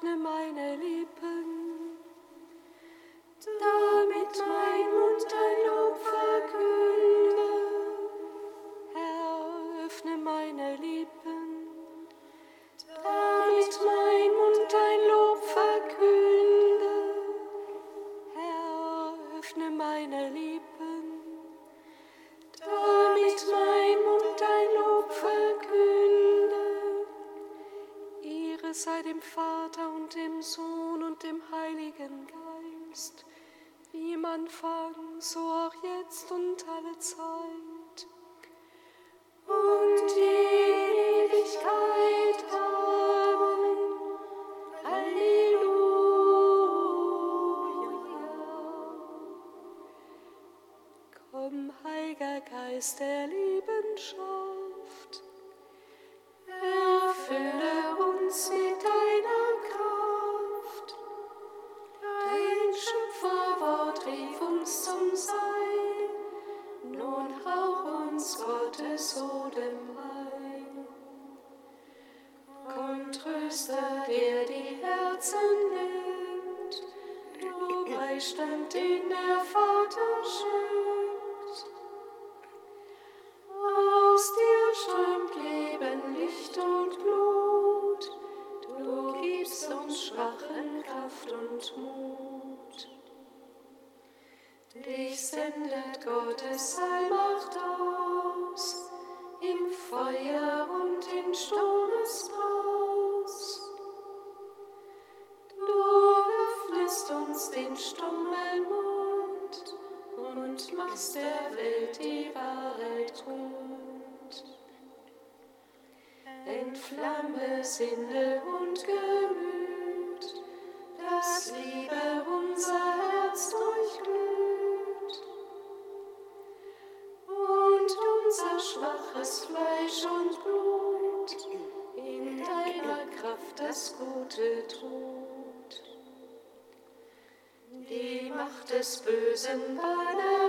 öffne meine Lippen, Geist der Liebenschaft, erfülle uns mit deiner Kraft. Dein Schöpferwort rief uns zum Sein, nun hauch uns Gottes Odem ein. Komm, Tröster, der die Herzen nimmt, du Beistand, den der Vater schenkt. Machst der Welt die Wahrheit kund. Entflamme Sinne und Gemüt, dass Liebe unser Herz durchglüht und unser schwaches Fleisch und Blut in deiner Kraft das Gute tut. Die Macht des Bösen banner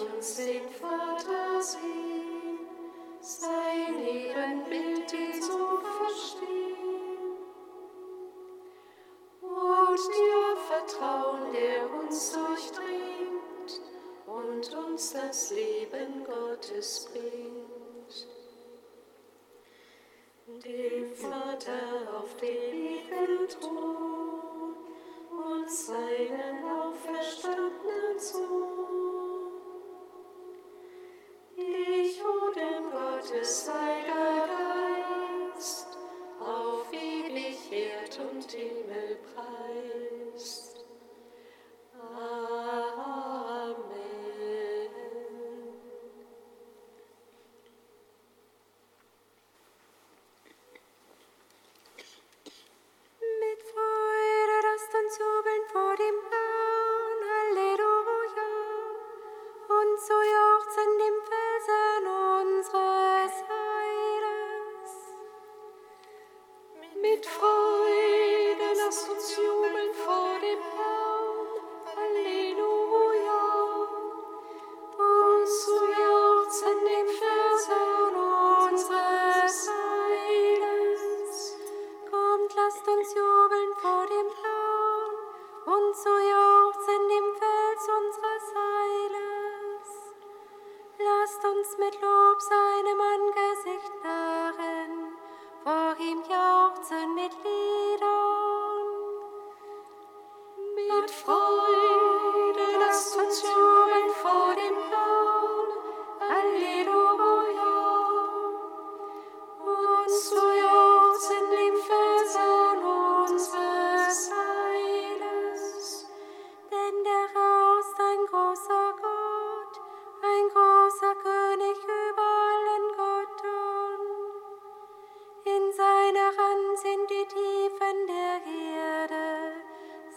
uns den Vater sehen, sein Ebenbild ihn zu verstehen. Und dir vertrauen, der uns durchdringt und uns das Leben Gottes bringt. Dem Vater auf den ewigen Thron und seinen auferstandenen Sohn. Gottes Heiliger Geist, auf Erd und Himmel preist. Amen.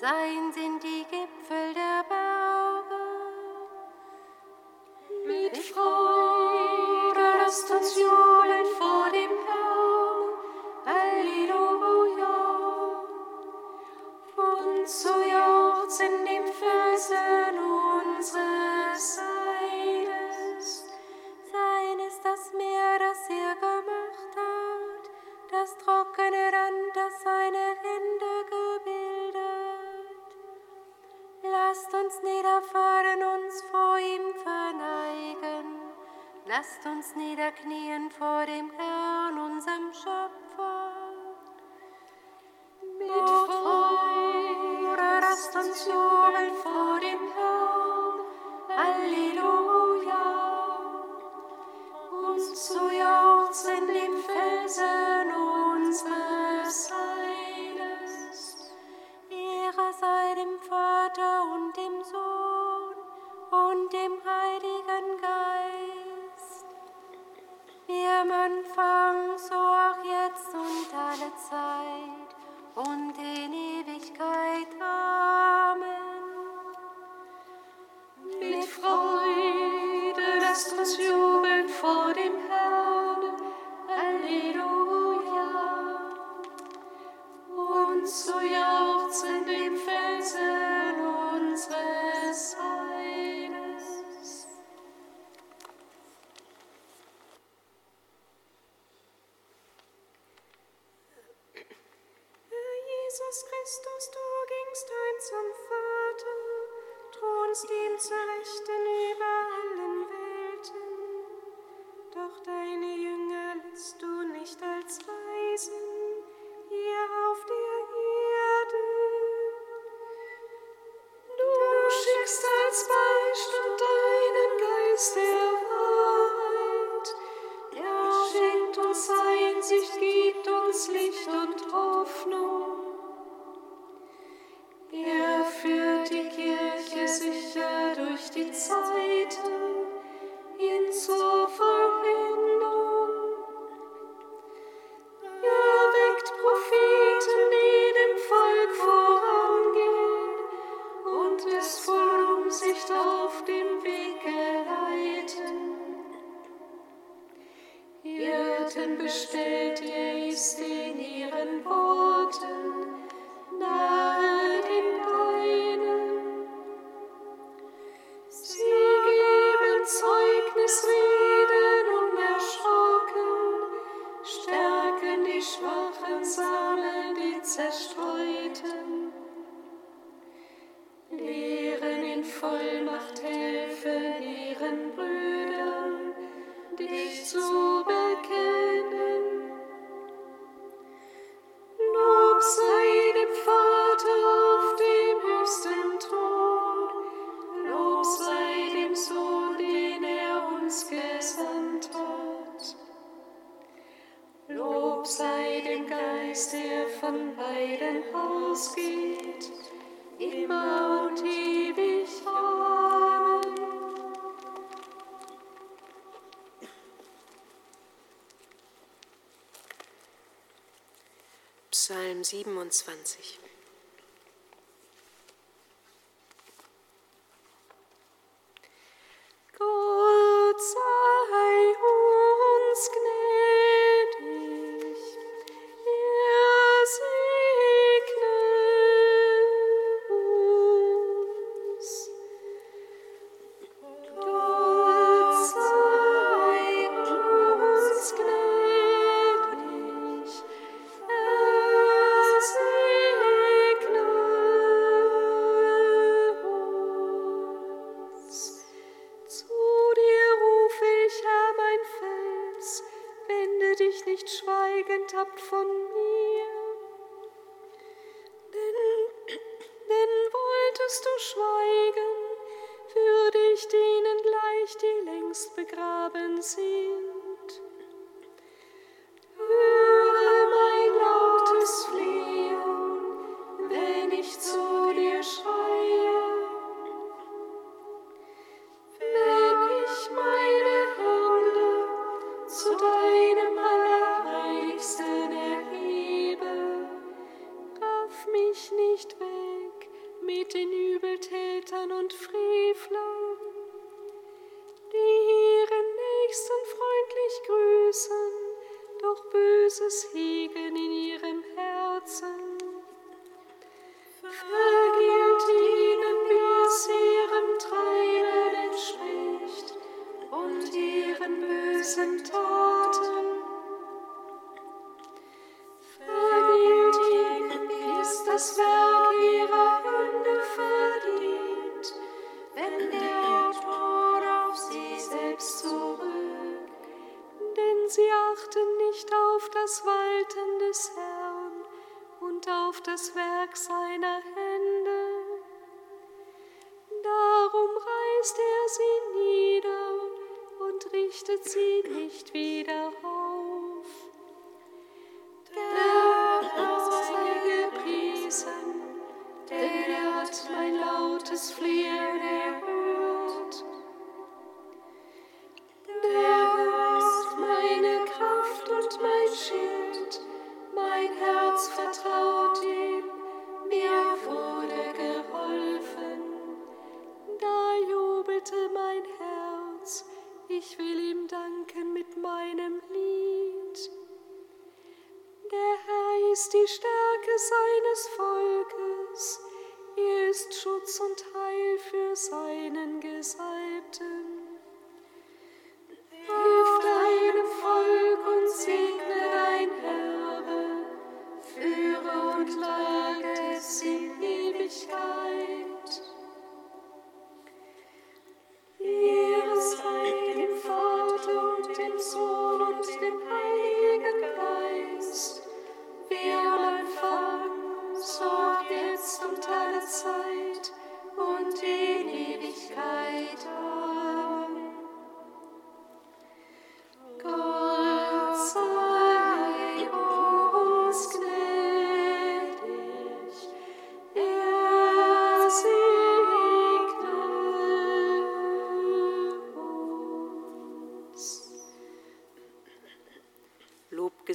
Sein sind die Gipfel Ehre sei dem Vater und dem Sohn und dem Heiligen Geist, Wir am Anfang, so auch jetzt und alle Zeit und in stärken die Schwachen, sammeln die Zerstreuten. Lehren in Vollmacht helfen ihren Brüdern, dich zu 21. Lichte zieht nicht wieder auf.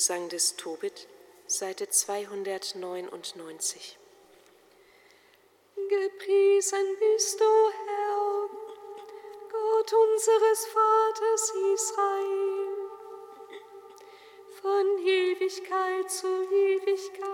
Gesang des Tobit, Seite 299. Gepriesen bist du, Herr, Gott unseres Vaters Israel, von Ewigkeit zu Ewigkeit.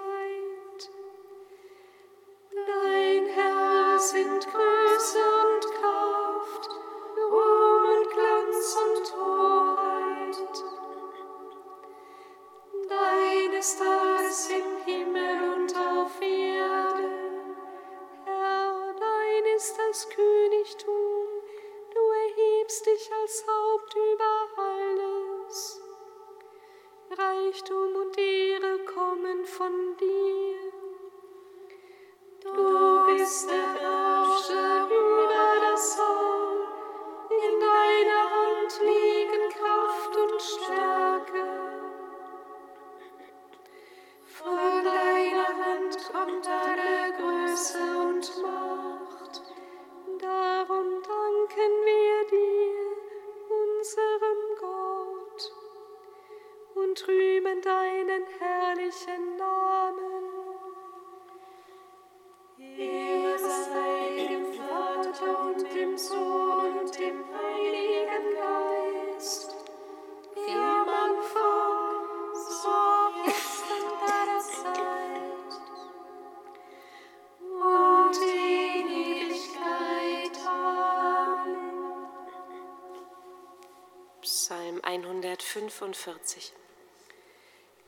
45.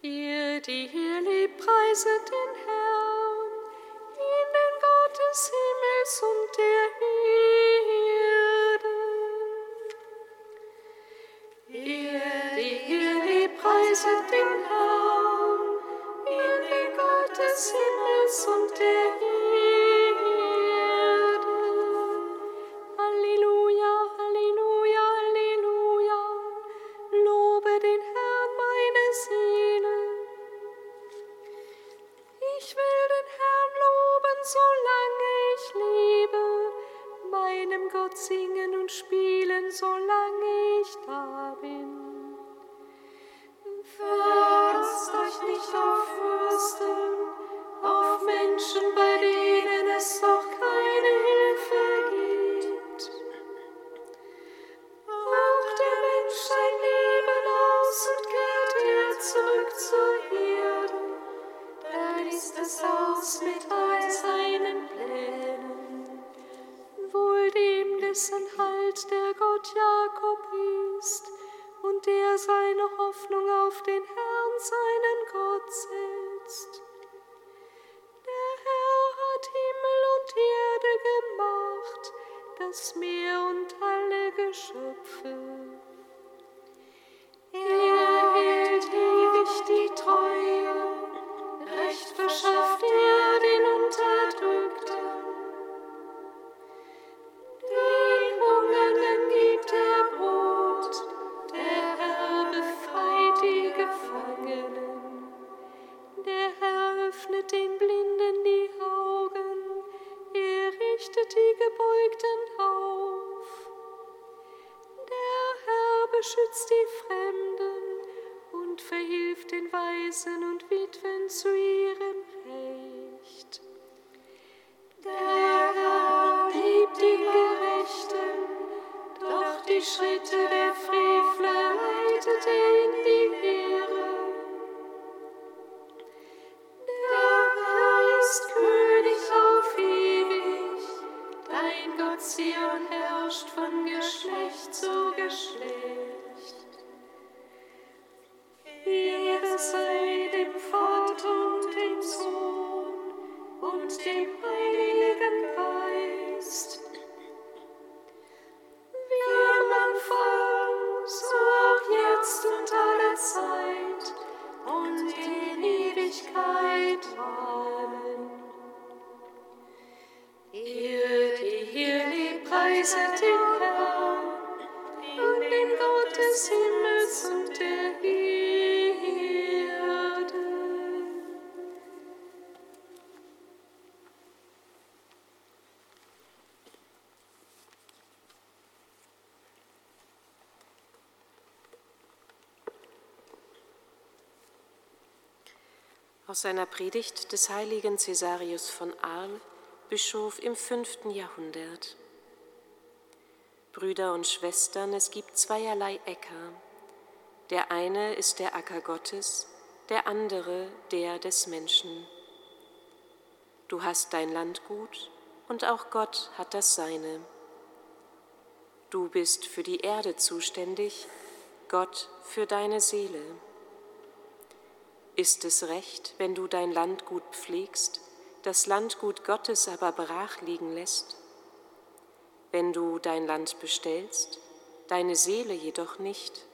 Ihr, die hier lebt, preiset den singen und spielen, solange ich da bin. Aus seiner Predigt des heiligen Cäsarius von Arl, Bischof im fünften Jahrhundert. Brüder und Schwestern, es gibt zweierlei Äcker. Der eine ist der Acker Gottes, der andere der des Menschen. Du hast dein Landgut und auch Gott hat das seine. Du bist für die Erde zuständig, Gott für deine Seele. Ist es recht, wenn du dein Landgut pflegst, das Landgut Gottes aber brach liegen lässt? Wenn du dein Land bestellst, deine Seele jedoch nicht,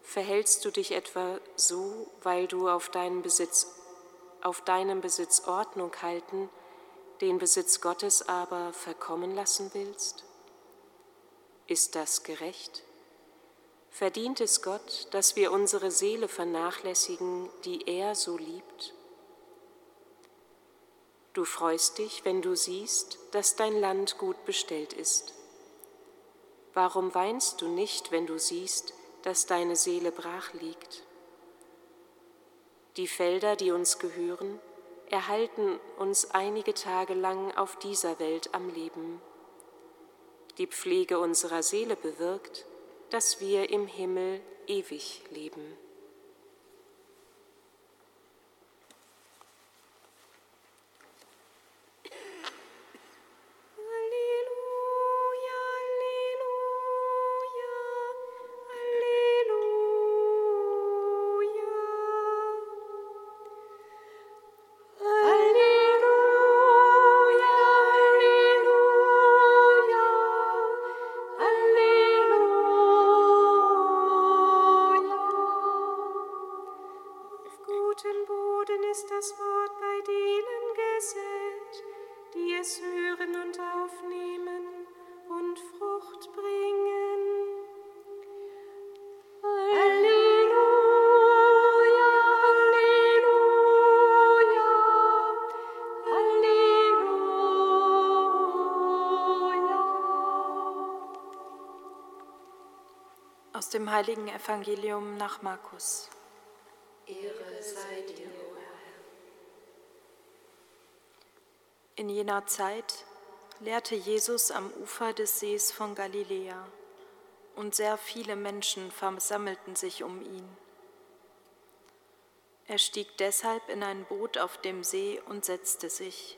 verhältst du dich etwa so, weil du auf deinen Besitz, auf deinem Besitz Ordnung halten, den Besitz Gottes aber verkommen lassen willst? Ist das gerecht? Verdient es Gott, dass wir unsere Seele vernachlässigen, die er so liebt? Du freust dich, wenn du siehst, dass dein Land gut bestellt ist. Warum weinst du nicht, wenn du siehst, dass deine Seele brach liegt? Die Felder, die uns gehören, erhalten uns einige Tage lang auf dieser Welt am Leben. Die Pflege unserer Seele bewirkt, dass wir im Himmel ewig leben. Dem heiligen Evangelium nach Markus. Ehre sei dir, o Herr. In jener Zeit lehrte Jesus am Ufer des Sees von Galiläa, und sehr viele Menschen versammelten sich um ihn. Er stieg deshalb in ein Boot auf dem See und setzte sich.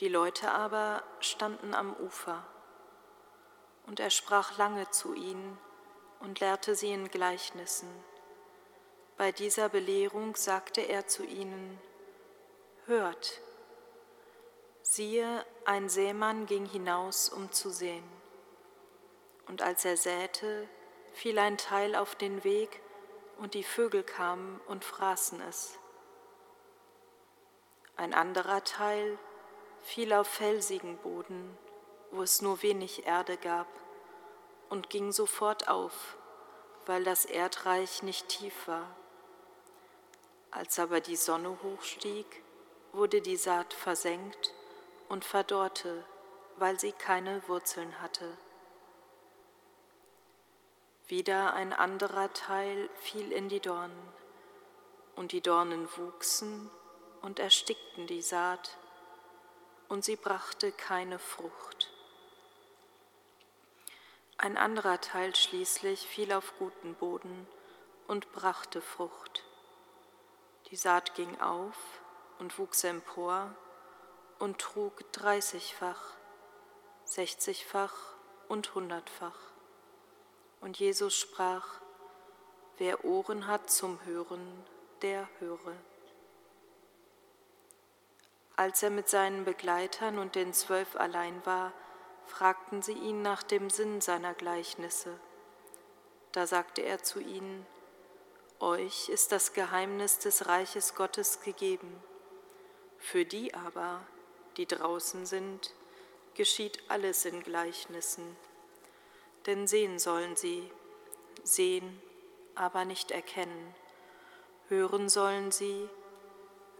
Die Leute aber standen am Ufer. Und er sprach lange zu ihnen und lehrte sie in Gleichnissen. Bei dieser Belehrung sagte er zu ihnen, Hört, siehe, ein Sämann ging hinaus, um zu säen. Und als er säte, fiel ein Teil auf den Weg, und die Vögel kamen und fraßen es. Ein anderer Teil fiel auf felsigen Boden, wo es nur wenig Erde gab und ging sofort auf, weil das Erdreich nicht tief war. Als aber die Sonne hochstieg, wurde die Saat versenkt und verdorrte, weil sie keine Wurzeln hatte. Wieder ein anderer Teil fiel in die Dornen. Und die Dornen wuchsen und erstickten die Saat, und sie brachte keine Frucht. Ein anderer Teil schließlich fiel auf guten Boden und brachte Frucht. Die Saat ging auf und wuchs empor und trug dreißigfach, sechzigfach und hundertfach. Und Jesus sprach, wer Ohren hat zum Hören, der höre. Als er mit seinen Begleitern und den Zwölf allein war, fragten sie ihn nach dem Sinn seiner Gleichnisse. Da sagte er zu ihnen, Euch ist das Geheimnis des Reiches Gottes gegeben. Für die aber, die draußen sind, geschieht alles in Gleichnissen. Denn sehen sollen sie, sehen, aber nicht erkennen. Hören sollen sie,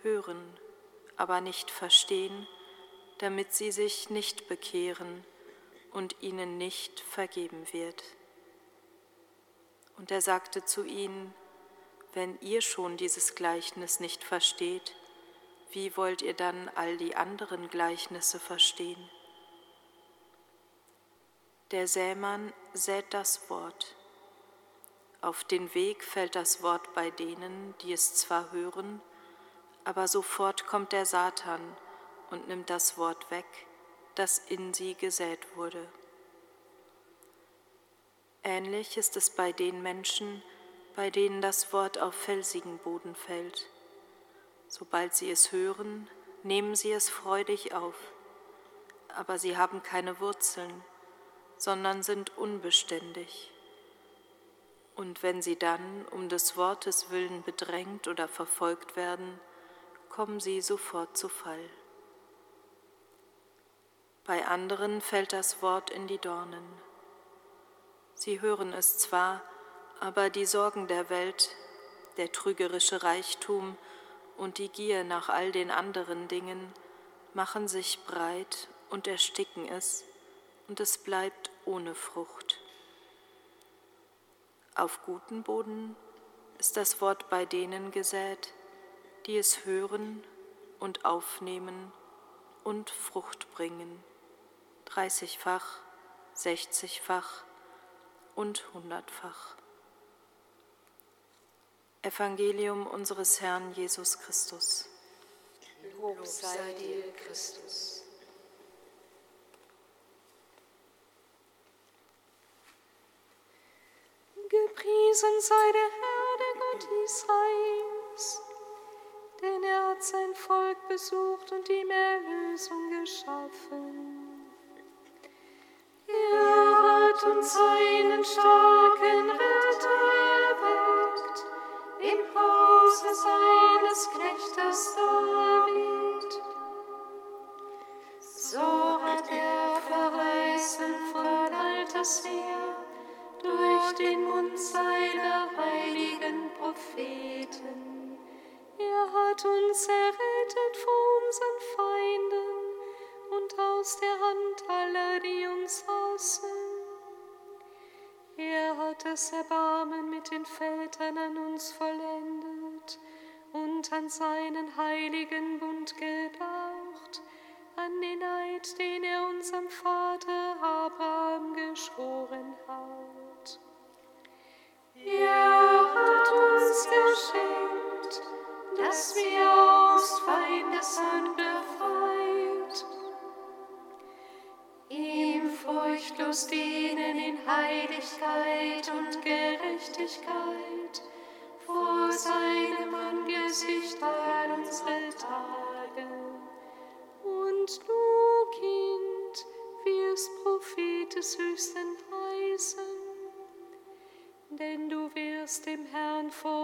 hören, aber nicht verstehen, damit sie sich nicht bekehren und ihnen nicht vergeben wird. Und er sagte zu ihnen, wenn ihr schon dieses Gleichnis nicht versteht, wie wollt ihr dann all die anderen Gleichnisse verstehen? Der Sämann sät das Wort. Auf den Weg fällt das Wort bei denen, die es zwar hören, aber sofort kommt der Satan und nimmt das Wort weg, das in sie gesät wurde. Ähnlich ist es bei den Menschen, bei denen das Wort auf felsigen Boden fällt. Sobald sie es hören, nehmen sie es freudig auf, aber sie haben keine Wurzeln, sondern sind unbeständig. Und wenn sie dann um des Wortes willen bedrängt oder verfolgt werden, kommen sie sofort zu Fall. Bei anderen fällt das Wort in die Dornen. Sie hören es zwar, aber die Sorgen der Welt, der trügerische Reichtum und die Gier nach all den anderen Dingen machen sich breit und ersticken es, und es bleibt ohne Frucht. Auf guten Boden ist das Wort bei denen gesät, die es hören und aufnehmen und Frucht bringen, dreißigfach, sechzigfach und hundertfach. Evangelium unseres Herrn Jesus Christus. Lob sei dir, Christus. Gepriesen sei der Herr, der Gott Israels, denn er hat sein Volk besucht und ihm Erlösung geschaffen. Errettet vor unseren Feinden und aus der Hand aller, die uns das Erbarmen mit den Vätern an uns vollendet dem Herrn vorangehen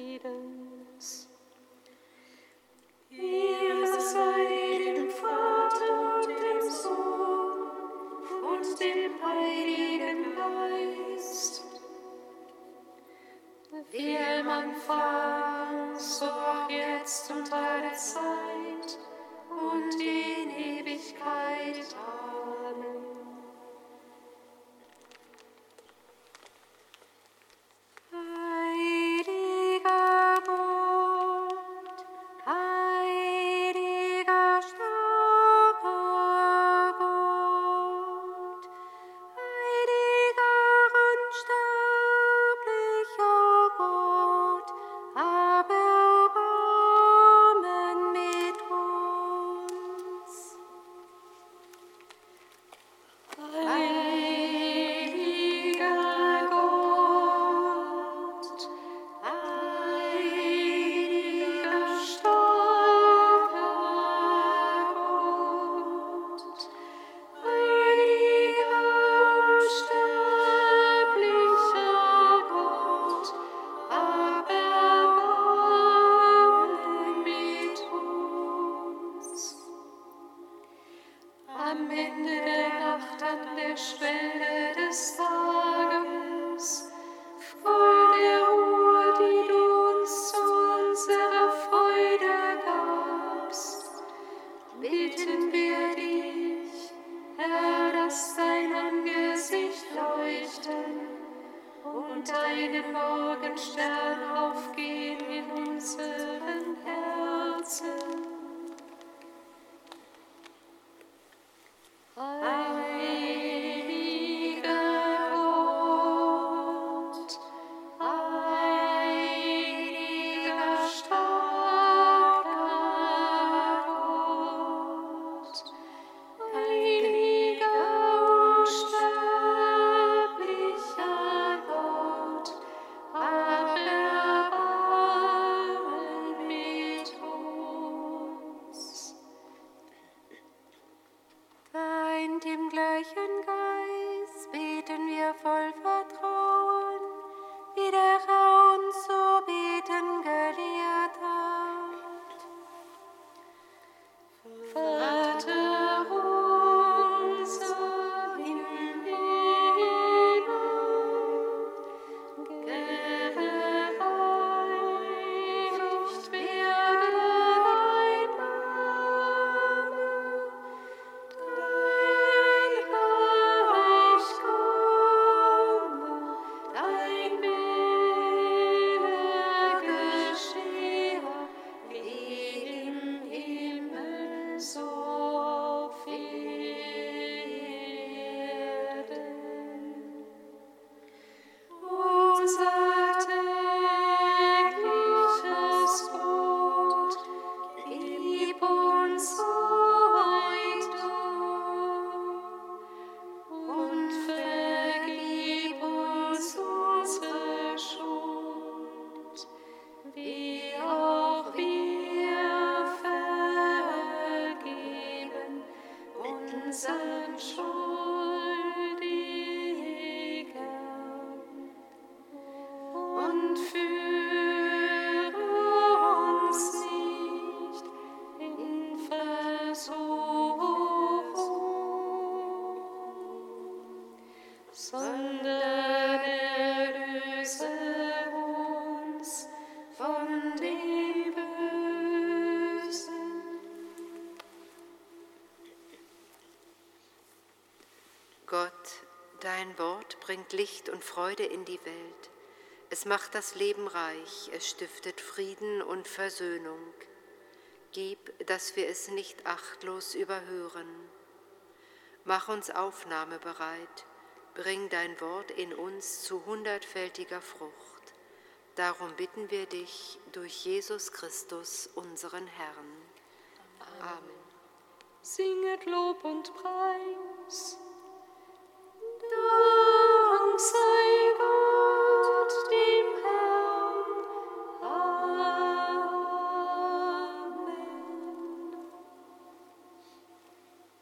sondern erlöse uns von dem Bösen. Gott, dein Wort bringt Licht und Freude in die Welt. Es macht das Leben reich, es stiftet Frieden und Versöhnung. Gib, dass wir es nicht achtlos überhören. Mach uns aufnahmebereit bring dein Wort in uns zu hundertfältiger Frucht. Darum bitten wir dich durch Jesus Christus, unseren Herrn. Amen. Amen. Singet Lob und Preis.